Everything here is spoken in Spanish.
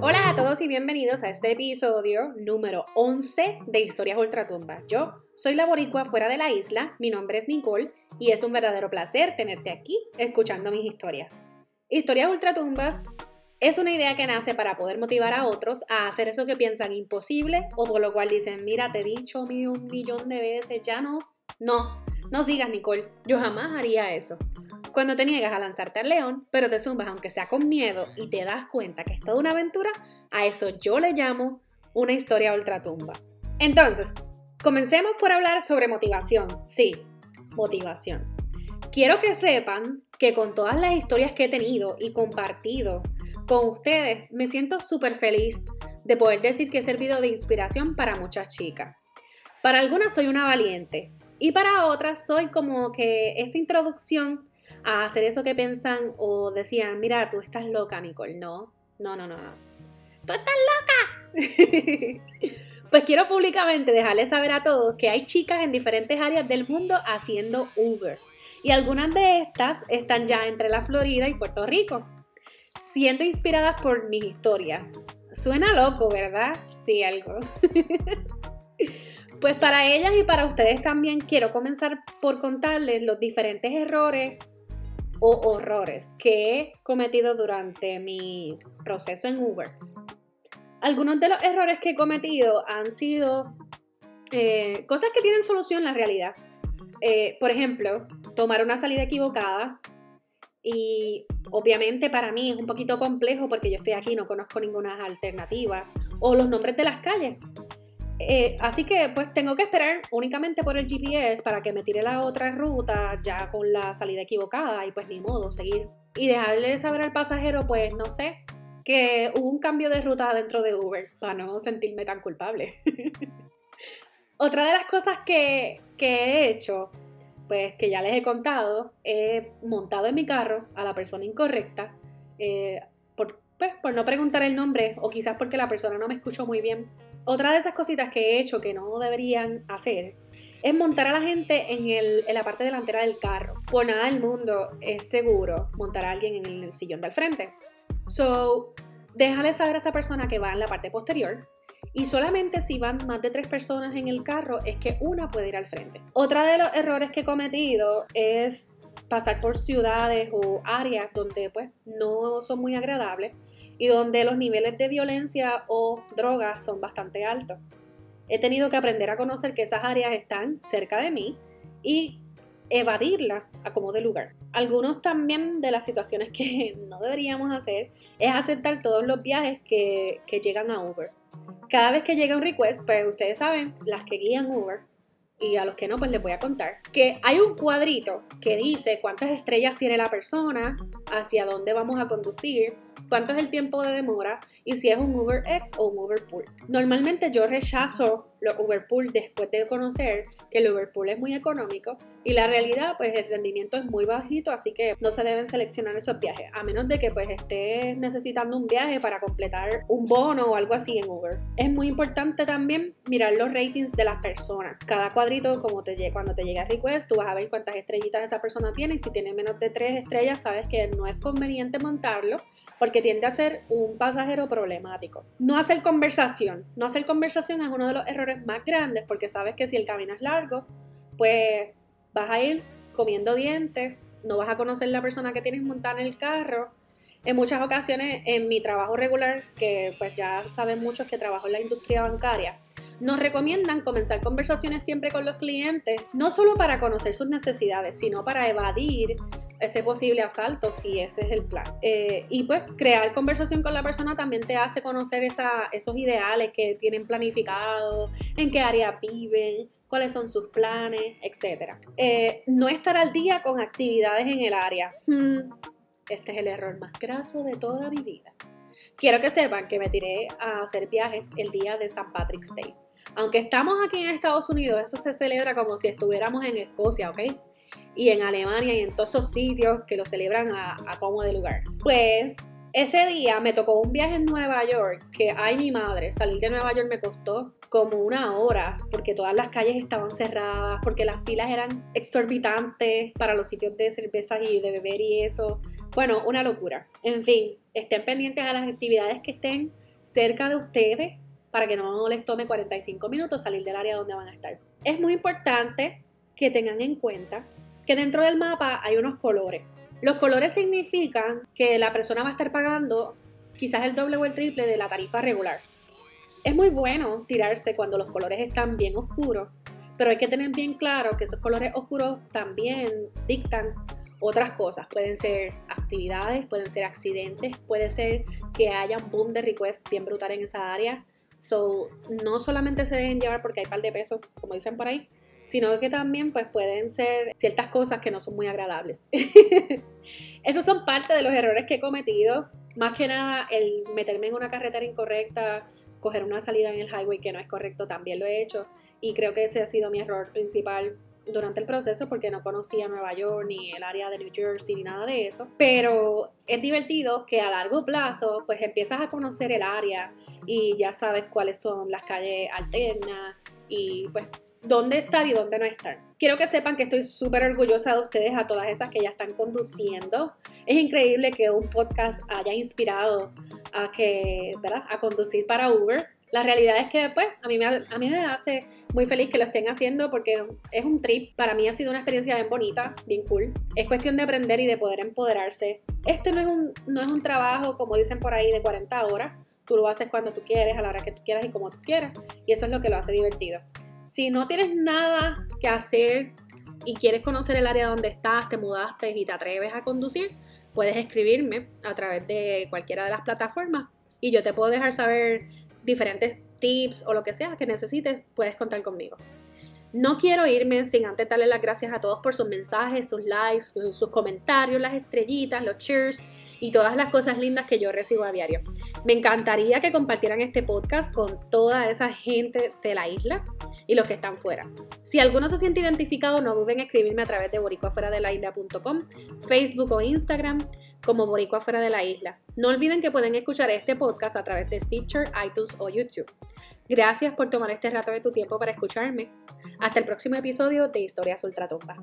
Hola a todos y bienvenidos a este episodio número 11 de Historias Ultratumbas. Yo soy la boricua fuera de la isla, mi nombre es Nicole y es un verdadero placer tenerte aquí escuchando mis historias. Historias Ultratumbas es una idea que nace para poder motivar a otros a hacer eso que piensan imposible o por lo cual dicen, mira, te he dicho un millón de veces, ya no, no, no sigas Nicole, yo jamás haría eso. Cuando te niegas a lanzarte al león, pero te zumbas aunque sea con miedo y te das cuenta que es toda una aventura, a eso yo le llamo una historia ultratumba. Entonces, comencemos por hablar sobre motivación. Sí, motivación. Quiero que sepan que con todas las historias que he tenido y compartido con ustedes, me siento súper feliz de poder decir que he servido de inspiración para muchas chicas. Para algunas soy una valiente y para otras soy como que esa introducción a hacer eso que piensan o decían, mira, tú estás loca, Nicole. No, no, no, no, no. Tú estás loca. pues quiero públicamente dejarles saber a todos que hay chicas en diferentes áreas del mundo haciendo Uber. Y algunas de estas están ya entre la Florida y Puerto Rico, siendo inspiradas por mi historia. Suena loco, ¿verdad? Sí, algo. pues para ellas y para ustedes también quiero comenzar por contarles los diferentes errores o horrores que he cometido durante mi proceso en Uber. Algunos de los errores que he cometido han sido eh, cosas que tienen solución en la realidad. Eh, por ejemplo, tomar una salida equivocada y obviamente para mí es un poquito complejo porque yo estoy aquí y no conozco ninguna alternativa o los nombres de las calles. Eh, así que pues tengo que esperar únicamente por el GPS para que me tire la otra ruta ya con la salida equivocada y pues ni modo, seguir. Y dejarle saber al pasajero pues no sé, que hubo un cambio de ruta dentro de Uber para no sentirme tan culpable. Otra de las cosas que, he hecho, pues que ya les he contado, he montado en mi carro a la persona incorrecta. Eh, por, pues, por no preguntar el nombre o quizás porque la persona no me escuchó muy bien otra de esas cositas que he hecho que no deberían hacer es montar a la gente en, la parte delantera del carro. Por nada del mundo es seguro montar a alguien en el sillón del frente. So, déjale saber a esa persona que va en la parte posterior y solamente si van más de tres personas en el carro es que una puede ir al frente. Otra de los errores que he cometido es pasar por ciudades o áreas donde pues no son muy agradables y donde los niveles de violencia o drogas son bastante altos. He tenido que aprender a conocer que esas áreas están cerca de mí y evadirlas a como de lugar. Algunos también de las situaciones que no deberíamos hacer es aceptar todos los viajes que, que llegan a Uber. Cada vez que llega un request, pues ustedes saben, las que guían Uber, y a los que no, pues les voy a contar que hay un cuadrito que dice cuántas estrellas tiene la persona, hacia dónde vamos a conducir, cuánto es el tiempo de demora y si es un Uber X o un Uber Pool. Normalmente yo rechazo los Uber Pool después de conocer que el Uber Pool es muy económico y la realidad pues el rendimiento es muy bajito así que no se deben seleccionar esos viajes a menos de que pues estés necesitando un viaje para completar un bono o algo así en Uber. Es muy importante también mirar los ratings de las personas. Cada cuadrito como te cuando te llega request tú vas a ver cuántas estrellitas esa persona tiene y si tiene menos de tres estrellas sabes que no es conveniente montarlo porque tiende a ser un pasajero problemático. No hacer conversación. No hacer conversación es uno de los errores más grandes porque sabes que si el camino es largo, pues vas a ir comiendo dientes, no vas a conocer la persona que tienes montada en el carro. En muchas ocasiones en mi trabajo regular, que pues ya saben muchos que trabajo en la industria bancaria, nos recomiendan comenzar conversaciones siempre con los clientes, no solo para conocer sus necesidades, sino para evadir ese posible asalto, si ese es el plan. Eh, y pues crear conversación con la persona también te hace conocer esos ideales que tienen planificado, en qué área viven, cuáles son sus planes, etc. Eh, no estar al día con actividades en el área. Hmm, este es el error más graso de toda mi vida. Quiero que sepan que me tiré a hacer viajes el día de St. Patrick's Day. Aunque estamos aquí en Estados Unidos, eso se celebra como si estuviéramos en Escocia, ¿ok? Y en Alemania y en todos esos sitios que lo celebran a, como de lugar. Pues Ese día me tocó un viaje en Nueva York que, ay mi madre, salir de Nueva York me costó como una hora porque todas las calles estaban cerradas, porque las filas eran exorbitantes para los sitios de cervezas y de beber y eso. Bueno, una locura. En fin, estén pendientes a las actividades que estén cerca de ustedes para que no les tome 45 minutos salir del área donde van a estar. Es muy importante que tengan en cuenta que dentro del mapa hay unos colores. Los colores significan que la persona va a estar pagando quizás el doble o el triple de la tarifa regular. Es muy bueno tirarse cuando los colores están bien oscuros, pero hay que tener bien claro que esos colores oscuros también dictan otras cosas. Pueden ser actividades, pueden ser accidentes, puede ser que haya un boom de requests bien brutal en esa área. So, no solamente se deben llevar porque hay par de pesos, como dicen por ahí, sino que también pues pueden ser ciertas cosas que no son muy agradables. Esos son parte de los errores que he cometido. Más que nada el meterme en una carretera incorrecta, coger una salida en el highway que no es correcto, también lo he hecho. Y creo que ese ha sido mi error principal durante el proceso porque no conocía Nueva York ni el área de New Jersey ni nada de eso. Pero es divertido que a largo plazo pues empiezas a conocer el área y ya sabes cuáles son las calles alternas y pues dónde estar y dónde no estar. Quiero que sepan que estoy súper orgullosa de ustedes, a todas esas que ya están conduciendo. Es increíble que un podcast haya inspirado a que, ¿verdad? A conducir para Uber. La realidad es que, pues, a mí, me, a mí me hace muy feliz que lo estén haciendo porque es un trip. Para mí ha sido una experiencia bien bonita, bien cool. Es cuestión de aprender y de poder empoderarse. Este no es un, no es un trabajo, como dicen por ahí, de 40 horas. Tú lo haces cuando tú quieres, a la hora que tú quieras y como tú quieras. Y eso es lo que lo hace divertido. Si no tienes nada que hacer y quieres conocer el área donde estás, te mudaste y te atreves a conducir, puedes escribirme a través de cualquiera de las plataformas y yo te puedo dejar saber diferentes tips o lo que sea que necesites, puedes contar conmigo. No quiero irme sin antes darle las gracias a todos por sus mensajes, sus likes, sus comentarios, las estrellitas, los cheers y todas las cosas lindas que yo recibo a diario. Me encantaría que compartieran este podcast con toda esa gente de la isla y los que están fuera. Si alguno se siente identificado, no duden en escribirme a través de boricuafuera-de-la-isla.com, Facebook o Instagram como Boricua Fuera de la Isla. No olviden que pueden escuchar este podcast a través de Stitcher, iTunes o YouTube. Gracias por tomar este rato de tu tiempo para escucharme. Hasta el próximo episodio de Historias Ultratumba.